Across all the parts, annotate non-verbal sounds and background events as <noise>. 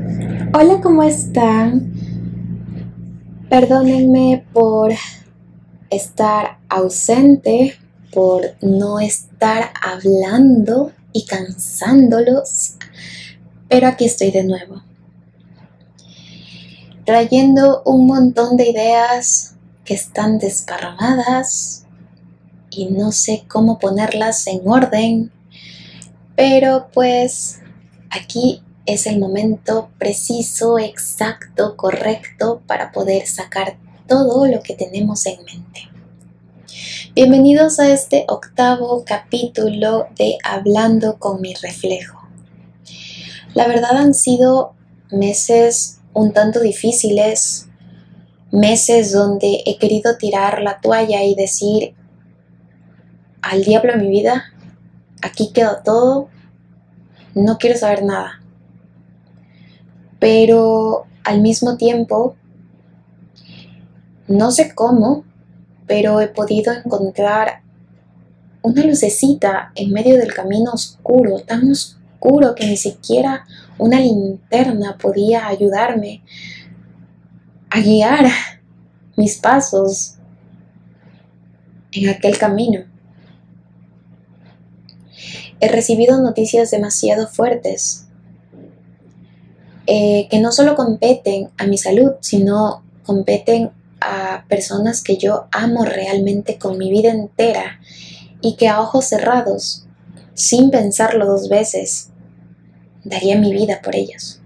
Hola, ¿cómo están? Perdónenme por estar ausente, por no estar hablando y cansándolos, pero aquí estoy de nuevo, trayendo un montón de ideas que están desparramadas y no sé cómo ponerlas en orden, pero pues aquí es el momento preciso, exacto, correcto para poder sacar todo lo que tenemos en mente. Bienvenidos a este octavo capítulo de Hablando con mi reflejo. La verdad han sido meses un tanto difíciles, meses donde he querido tirar la toalla y decir al diablo mi vida, aquí quedó todo, no quiero saber nada pero al mismo tiempo, no sé cómo, pero he podido encontrar una lucecita en medio del camino oscuro, tan oscuro que ni siquiera una linterna podía ayudarme a guiar mis pasos en aquel camino. He recibido noticias demasiado fuertes eh, que no solo competen a mi salud, sino competen a personas que yo amo realmente con mi vida entera y que a ojos cerrados, sin pensarlo dos veces, daría mi vida por ellos.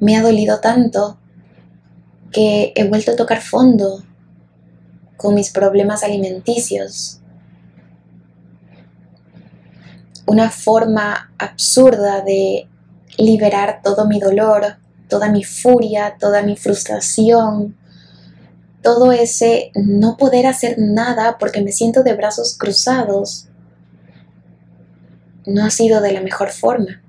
Me ha dolido tanto que he vuelto a tocar fondo con mis problemas alimenticios. Una forma absurda de liberar todo mi dolor, toda mi furia, toda mi frustración, todo ese no poder hacer nada porque me siento de brazos cruzados, no ha sido de la mejor forma.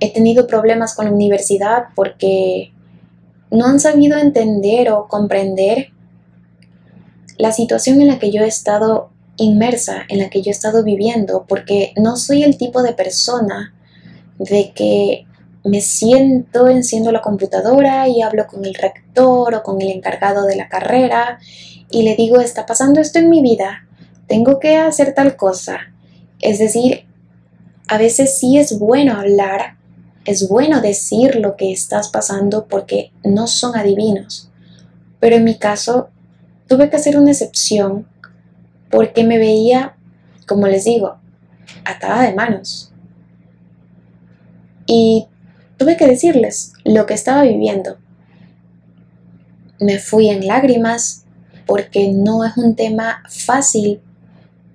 He tenido problemas con la universidad porque no han sabido entender o comprender la situación en la que yo he estado inmersa en la que yo he estado viviendo, porque no soy el tipo de persona de que me siento enciendo la computadora y hablo con el rector o con el encargado de la carrera y le digo, está pasando esto en mi vida, tengo que hacer tal cosa. Es decir, a veces sí es bueno hablar, es bueno decir lo que estás pasando porque no son adivinos. Pero en mi caso, tuve que hacer una excepción porque me veía, como les digo, atada de manos. Y tuve que decirles lo que estaba viviendo. Me fui en lágrimas porque no es un tema fácil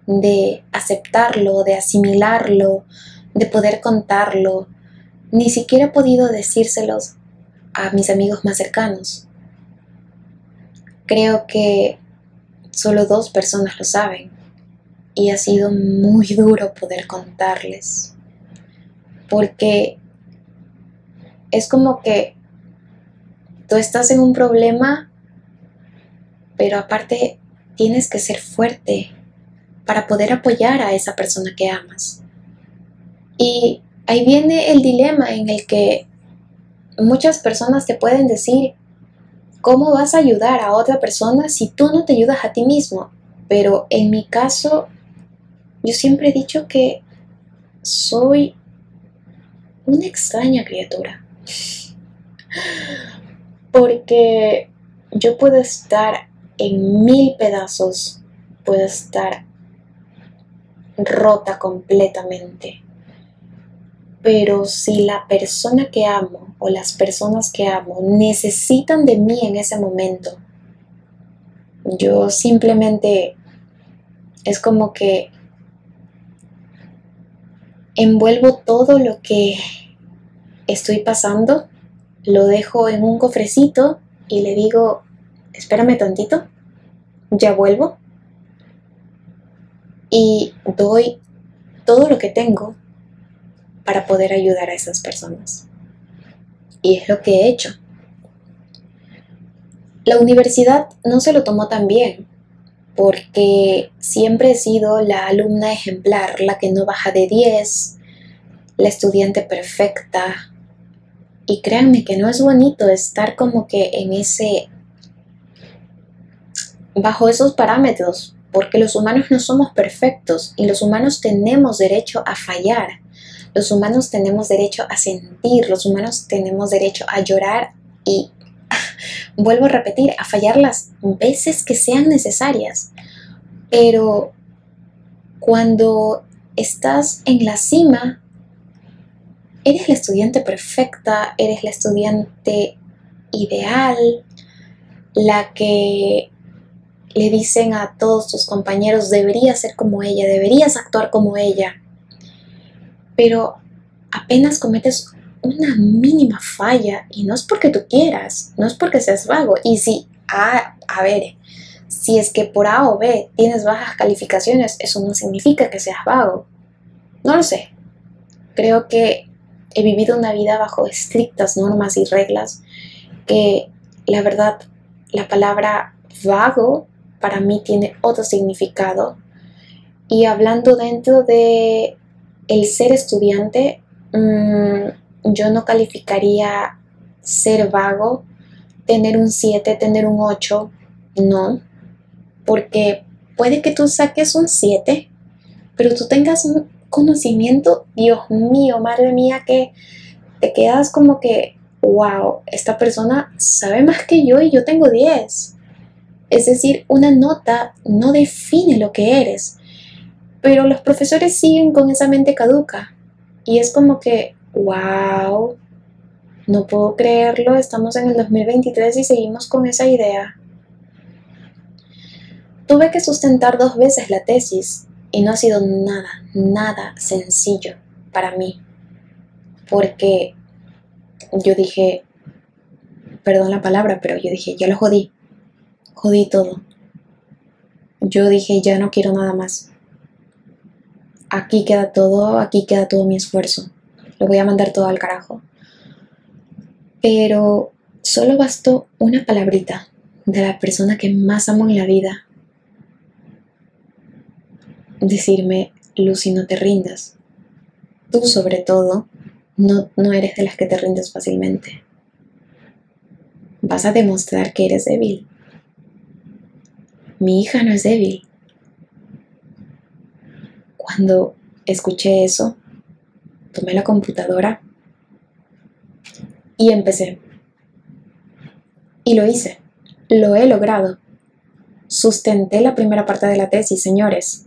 de aceptarlo, de asimilarlo, de poder contarlo. Ni siquiera he podido decírselos a mis amigos más cercanos. Creo que Solo dos personas lo saben y ha sido muy duro poder contarles. Porque es como que tú estás en un problema, pero aparte tienes que ser fuerte para poder apoyar a esa persona que amas. Y ahí viene el dilema en el que muchas personas te pueden decir, ¿Cómo vas a ayudar a otra persona si tú no te ayudas a ti mismo? Pero en mi caso, yo siempre he dicho que soy una extraña criatura. Porque yo puedo estar en mil pedazos, puedo estar rota completamente. Pero si la persona que amo o las personas que amo necesitan de mí en ese momento, yo simplemente es como que envuelvo todo lo que estoy pasando, lo dejo en un cofrecito y le digo, espérame tantito, ya vuelvo. Y doy todo lo que tengo para poder ayudar a esas personas. Y es lo que he hecho. La universidad no se lo tomó tan bien, porque siempre he sido la alumna ejemplar, la que no baja de 10, la estudiante perfecta. Y créanme que no es bonito estar como que en ese, bajo esos parámetros, porque los humanos no somos perfectos y los humanos tenemos derecho a fallar. Los humanos tenemos derecho a sentir, los humanos tenemos derecho a llorar y, <laughs> vuelvo a repetir, a fallar las veces que sean necesarias. Pero cuando estás en la cima, eres la estudiante perfecta, eres la estudiante ideal, la que le dicen a todos tus compañeros, deberías ser como ella, deberías actuar como ella. Pero apenas cometes una mínima falla y no es porque tú quieras, no es porque seas vago. Y si, a, a ver, si es que por A o B tienes bajas calificaciones, eso no significa que seas vago. No lo sé. Creo que he vivido una vida bajo estrictas normas y reglas que la verdad la palabra vago para mí tiene otro significado. Y hablando dentro de el ser estudiante, mm, yo no calificaría ser vago, tener un 7, tener un 8, no, porque puede que tú saques un 7, pero tú tengas un conocimiento, Dios mío, madre mía, que te quedas como que, wow, esta persona sabe más que yo y yo tengo 10. Es decir, una nota no define lo que eres, pero los profesores siguen con esa mente caduca y es como que, wow, no puedo creerlo, estamos en el 2023 y seguimos con esa idea. Tuve que sustentar dos veces la tesis y no ha sido nada, nada sencillo para mí. Porque yo dije, perdón la palabra, pero yo dije, ya lo jodí. Jodí todo. Yo dije, ya no quiero nada más. Aquí queda todo, aquí queda todo mi esfuerzo. Lo voy a mandar todo al carajo. Pero solo bastó una palabrita de la persona que más amo en la vida decirme, Lucy, no te rindas. Tú sobre todo, no, no eres de las que te rindes fácilmente. Vas a demostrar que eres débil. Mi hija no es débil. Cuando escuché eso, tomé la computadora y empecé. Y lo hice. Lo he logrado. Sustenté la primera parte de la tesis, señores.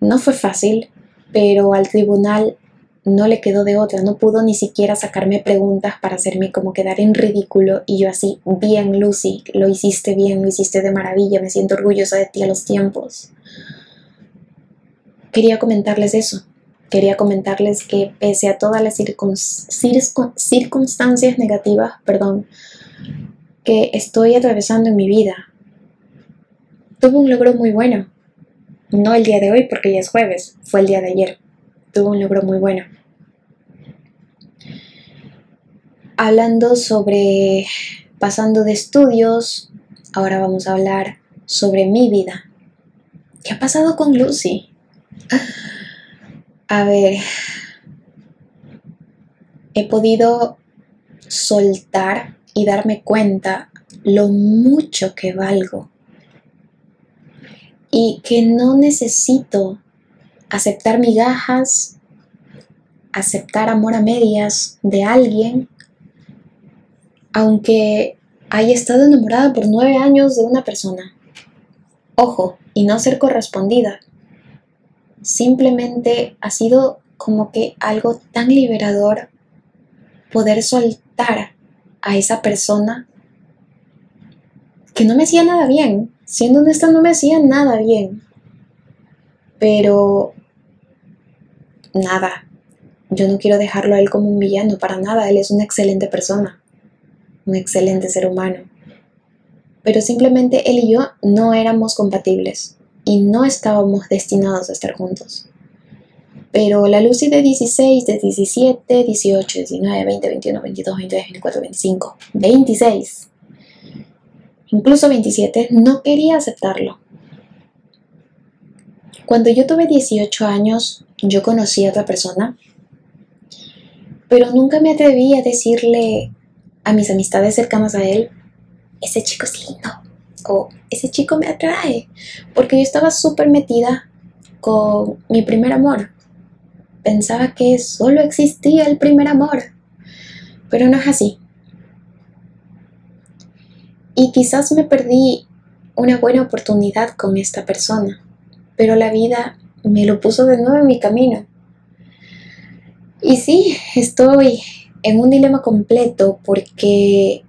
No fue fácil, pero al tribunal no le quedó de otra, no pudo ni siquiera sacarme preguntas para hacerme como quedar en ridículo y yo así, bien Lucy, lo hiciste bien, lo hiciste de maravilla, me siento orgullosa de ti a los tiempos. Quería comentarles eso, quería comentarles que pese a todas las circunstancias negativas, perdón, que estoy atravesando en mi vida, tuve un logro muy bueno no el día de hoy porque ya es jueves, fue el día de ayer. Tuvo un logro muy bueno. Hablando sobre pasando de estudios, ahora vamos a hablar sobre mi vida. ¿Qué ha pasado con Lucy? A ver, he podido soltar y darme cuenta lo mucho que valgo y que no necesito aceptar migajas, aceptar amor a medias de alguien, aunque haya estado enamorada por nueve años de una persona. Ojo, y no ser correspondida. Simplemente ha sido como que algo tan liberador poder soltar a esa persona que no me hacía nada bien, siendo honesta no me hacía nada bien. Pero nada, yo no quiero dejarlo a él como un villano, para nada, él es una excelente persona, un excelente ser humano. Pero simplemente él y yo no éramos compatibles y no estábamos destinados a estar juntos. Pero la Lucy de 16, de 17, 18, 19, 20, 21, 22, 23, 24, 25, 26 incluso 27, no quería aceptarlo. Cuando yo tuve 18 años, yo conocí a otra persona Pero nunca me atreví a decirle a mis amistades cercanas a él, ese chico es lindo o ese chico me atrae, porque yo estaba súper metida con mi primer amor. Pensaba que solo existía el primer amor, pero no es así. Y quizás me perdí una buena oportunidad con esta persona, pero la vida me lo puso de nuevo en mi camino. Y sí, estoy en un dilema completo porque,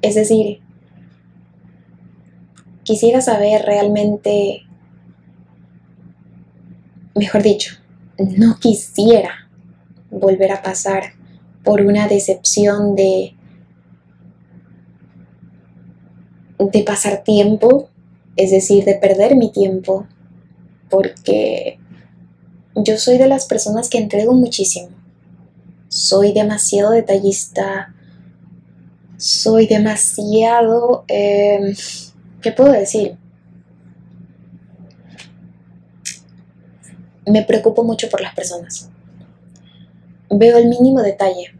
es decir, quisiera saber realmente, mejor dicho, no quisiera volver a pasar por una decepción de de pasar tiempo, es decir, de perder mi tiempo, porque yo soy de las personas que entrego muchísimo. Soy demasiado detallista, soy demasiado... Em, ¿Qué puedo decir? Me preocupo mucho por las personas. Veo el mínimo detalle.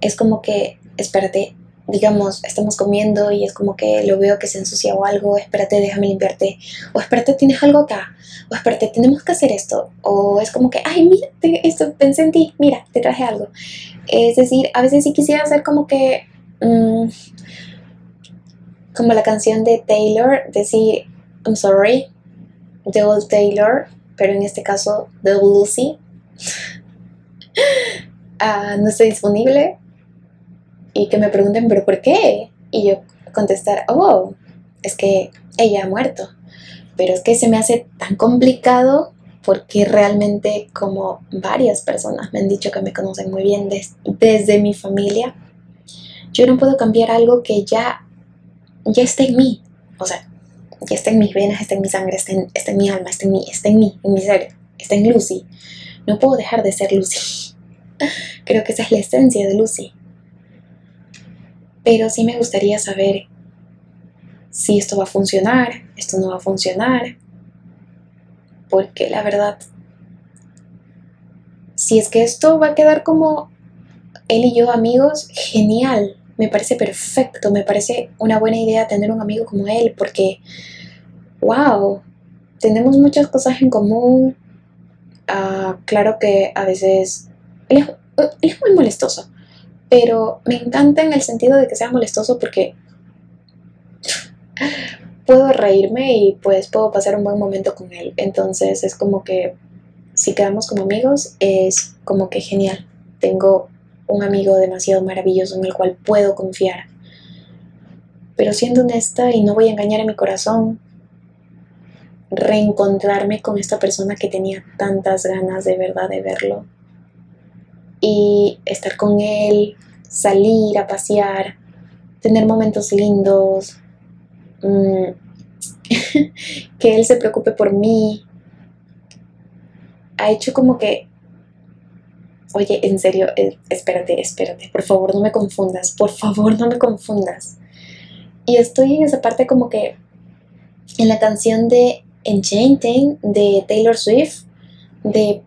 Es como que, espérate, digamos, estamos comiendo y es como que lo veo que se ensucia o algo, espérate, déjame limpiarte, o espérate, tienes algo acá, o espérate, tenemos que hacer esto, o es como que, ay, mira, esto, pensé en ti, mira, te traje algo. Es decir, a veces sí quisiera hacer como que, mm, como la canción de Taylor, decir, I'm sorry, the old Taylor, pero en este caso, the Lucy. <laughs> Ah, no estoy disponible, y que me pregunten, ¿pero por qué? Y yo contestar, oh, es que ella ha muerto. Pero es que se me hace tan complicado porque realmente como varias personas me han dicho que me conocen muy bien desde mi familia, yo no puedo cambiar algo que ya, ya está en mí. O sea, ya está en mis venas, está en mi sangre, está en, está en mi alma, está en mí, está en mí, en mi ser, está en Lucy. No puedo dejar de ser Lucy. <laughs> Creo que esa es la esencia de Lucy pero sí me gustaría saber si esto va a funcionar, esto no va a funcionar, porque la verdad, si es que esto va a quedar como él y yo amigos, genial, me parece perfecto, me parece una buena idea tener un amigo como él, porque, wow, tenemos muchas cosas en común, ah, claro que a veces él es muy molestoso, pero me encanta en el sentido de que sea molestoso porque puedo reírme y pues puedo pasar un buen momento con él. Entonces es como que si quedamos como amigos es como que genial. Tengo un amigo demasiado maravilloso en el cual puedo confiar. Pero siendo honesta y no voy a engañar a mi corazón, reencontrarme con esta persona que tenía tantas ganas de verdad de verlo y estar con él, salir a pasear, tener momentos lindos, mm, <laughs> que él se preocupe por mí, ha hecho como que, oye, en serio, eh, espérate, espérate, por favor no me confundas, por favor no me confundas. Y estoy en esa parte como que en la canción de Enchanting de Taylor Swift, de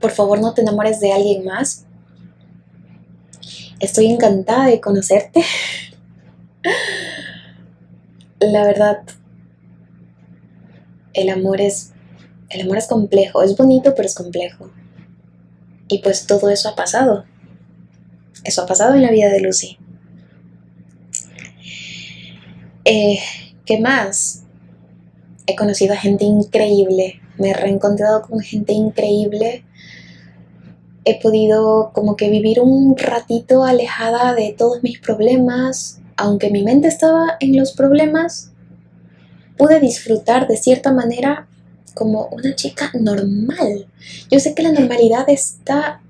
por favor no te enamores de alguien más. Estoy encantada de conocerte. <laughs> La verdad, el amor es el amor es complejo, es bonito, pero es complejo. Y pues todo eso ha pasado. Eso ha pasado en la vida de Lucy. Eh, ¿Qué más? He conocido a gente increíble, me he reencontrado con gente increíble he podido como que vivir un ratito alejada de todos mis problemas, aunque mi mente estaba en los problemas, pude disfrutar de cierta manera como una chica normal. Yo sé que la normalidad está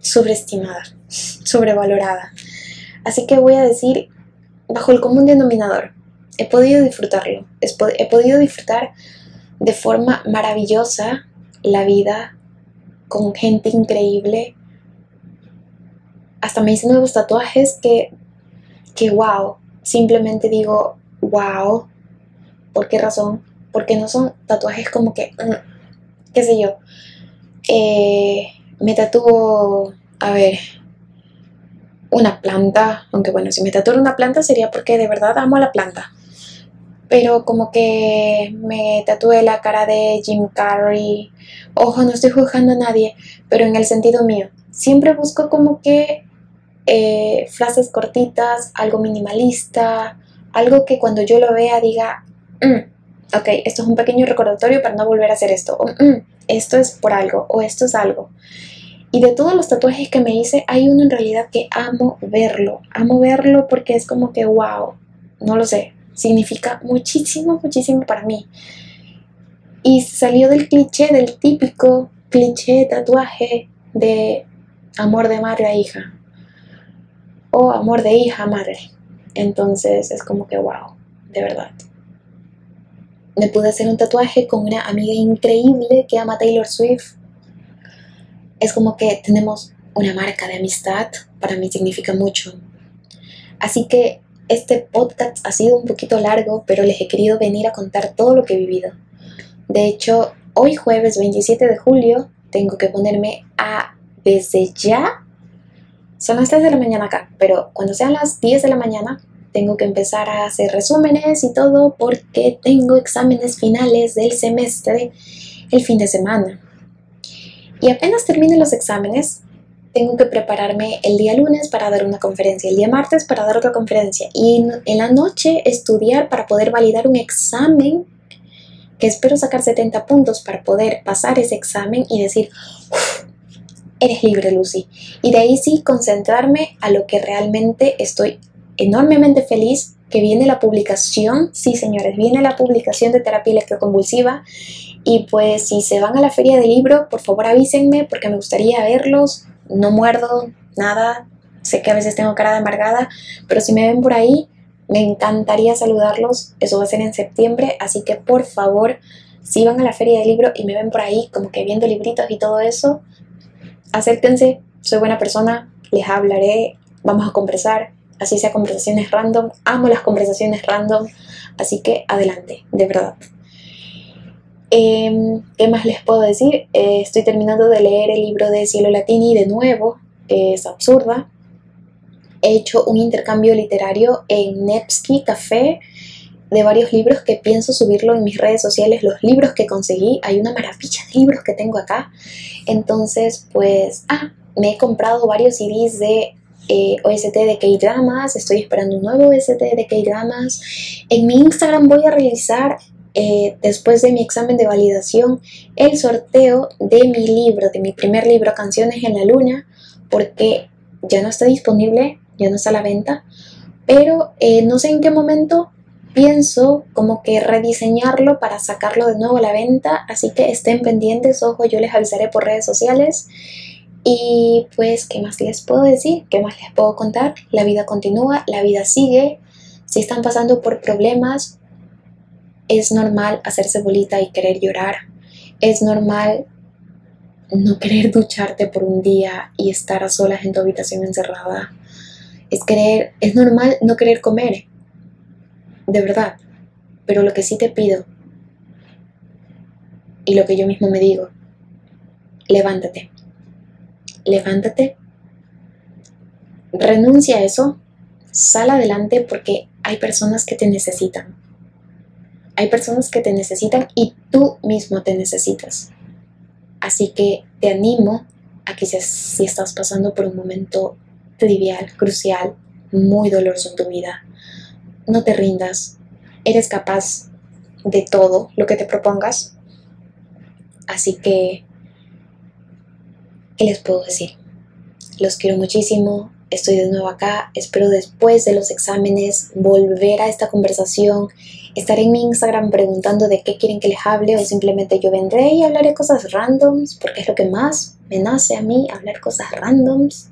sobreestimada, sobrevalorada. Así que voy a decir, bajo el común denominador, he podido disfrutarlo. He podido disfrutar de forma maravillosa la vida con gente increíble. Hasta me hice nuevos tatuajes que, que wow, simplemente digo wow. ¿Por qué razón? Porque no son tatuajes como que, mm, qué sé yo, eh, me tatúo, a ver, una planta, aunque bueno, si me tatúo una planta sería porque de verdad amo a la planta. Pero como que me tatué la cara de Jim Carrey. Ojo, no estoy juzgando a nadie, pero en el sentido mío. Siempre busco como que eh, frases cortitas, algo minimalista, algo que cuando yo lo vea diga, mm, ok, esto es un pequeño recordatorio para no volver a hacer esto, mm, esto es por algo, o esto es algo. Y de todos los tatuajes que me hice, hay uno en realidad que amo verlo, amo verlo porque es como que, wow, no lo sé, significa muchísimo, muchísimo para mí. Y salió del cliché, del típico cliché tatuaje de amor de madre a hija o amor de hija a madre. Entonces es como que wow, de verdad. Me pude hacer un tatuaje con una amiga increíble que ama Taylor Swift. Es como que tenemos una marca de amistad, para mí significa mucho. Así que este podcast ha sido un poquito largo, pero les he querido venir a contar todo lo que he vivido. De hecho, hoy jueves 27 de julio tengo que ponerme a desde ya son las 3 de la mañana acá, pero cuando sean las 10 de la mañana tengo que empezar a hacer resúmenes y todo porque tengo exámenes finales del semestre el fin de semana. Y apenas termine los exámenes, tengo que prepararme el día lunes para dar una conferencia, el día martes para dar otra conferencia y en la noche estudiar para poder validar un examen que espero sacar 70 puntos para poder pasar ese examen y decir, eres libre, Lucy. Y de ahí sí concentrarme a lo que realmente estoy enormemente feliz, que viene la publicación, sí señores, viene la publicación de terapia electroconvulsiva. Y pues si se van a la feria del libro, por favor avísenme porque me gustaría verlos. No muerdo, nada. Sé que a veces tengo cara de amargada, pero si me ven por ahí, me encantaría saludarlos. Eso va a ser en septiembre, así que por favor, si van a la feria del libro y me ven por ahí como que viendo libritos y todo eso, acéptense, soy buena persona, les hablaré, vamos a conversar, así sea conversaciones random, amo las conversaciones random, así que adelante, de verdad. Em, ¿Qué más les puedo decir? Eh, estoy terminando de leer el libro de Cielo Latini de nuevo, es absurda. He hecho un intercambio literario en Nevsky Café de varios libros que pienso subirlo en mis redes sociales, los libros que conseguí, hay una maravilla de libros que tengo acá, entonces pues, ah, me he comprado varios CDs de eh, OST de K-Dramas, estoy esperando un nuevo OST de K-Dramas, en mi Instagram voy a realizar eh, después de mi examen de validación el sorteo de mi libro, de mi primer libro, Canciones en la Luna, porque ya no está disponible, ya no está a la venta, pero eh, no sé en qué momento pienso como que rediseñarlo para sacarlo de nuevo a la venta, así que estén pendientes, ojo, yo les avisaré por redes sociales. Y pues, ¿qué más les puedo decir? ¿Qué más les puedo contar? La vida continúa, la vida sigue. Si están pasando por problemas, es normal hacerse bolita y querer llorar. Es normal no querer ducharte por un día y estar a solas en tu habitación encerrada. Es querer, es normal no querer comer de verdad. Pero lo que sí te pido, y lo que yo mismo me digo, levántate. Levántate. Renuncia a eso. Sal adelante porque hay personas que te necesitan. Hay personas que te necesitan y tú mismo te necesitas. Así que te animo a que si estás pasando por un momento trivial, crucial, muy doloroso en tu vida, no te rindas, eres capaz de todo lo que te propongas. Así que, ¿qué les puedo decir? Los quiero muchísimo, estoy de nuevo acá, espero después de los exámenes volver a esta conversación, estaré en mi Instagram preguntando de qué quieren que les hable o simplemente yo vendré y hablaré cosas randoms, porque es lo que más me nace a mí, hablar cosas randoms.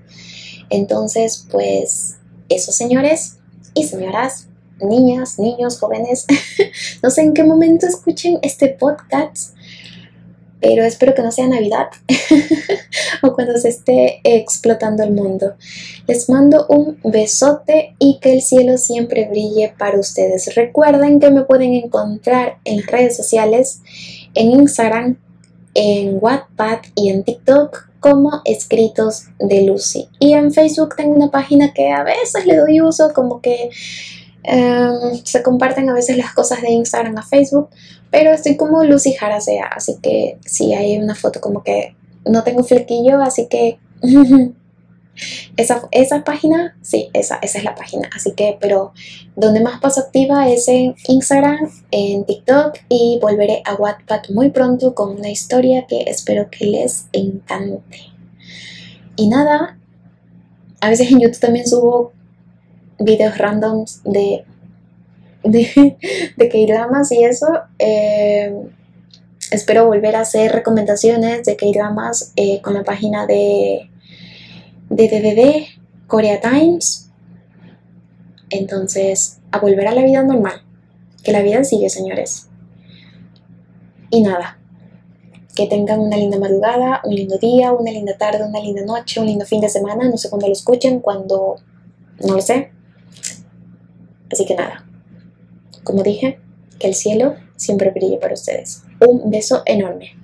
Entonces, pues eso señores y señoras, niñas, niños, jóvenes, <laughs> no sé en qué momento escuchen este podcast, pero espero que no sea Navidad <laughs> o cuando se esté explotando el mundo. Les mando un besote y que el cielo siempre brille para ustedes. Recuerden que me pueden encontrar en redes sociales, en Instagram en Wattpad y en TikTok como Escritos de Lucy. Y en Facebook tengo una página que a veces le doy uso, como que em, se comparten a veces las cosas de Instagram a Facebook, pero estoy como Lucy Jarasea, así que sí hay una foto como que no tengo flequillo, así que <laughs> Esa, esa página, sí, esa, esa es la página. Así que, pero donde más paso activa es en Instagram, en TikTok y volveré a Wattpad muy pronto con una historia que espero que les encante. Y nada, a veces en YouTube también subo videos randoms de, de, de K-dramas y eso. Eh, espero volver a hacer recomendaciones de K-dramas eh, con la página de de Korea Times. Entonces, a volver a la vida normal. Que la vida sigue, señores. Y nada, que tengan una linda madrugada, un lindo día, una linda tarde, una linda noche, un lindo fin de semana. No sé cuándo lo escuchen, cuando... No lo sé. Así que nada, como dije, que el cielo siempre brille para ustedes. Un beso enorme.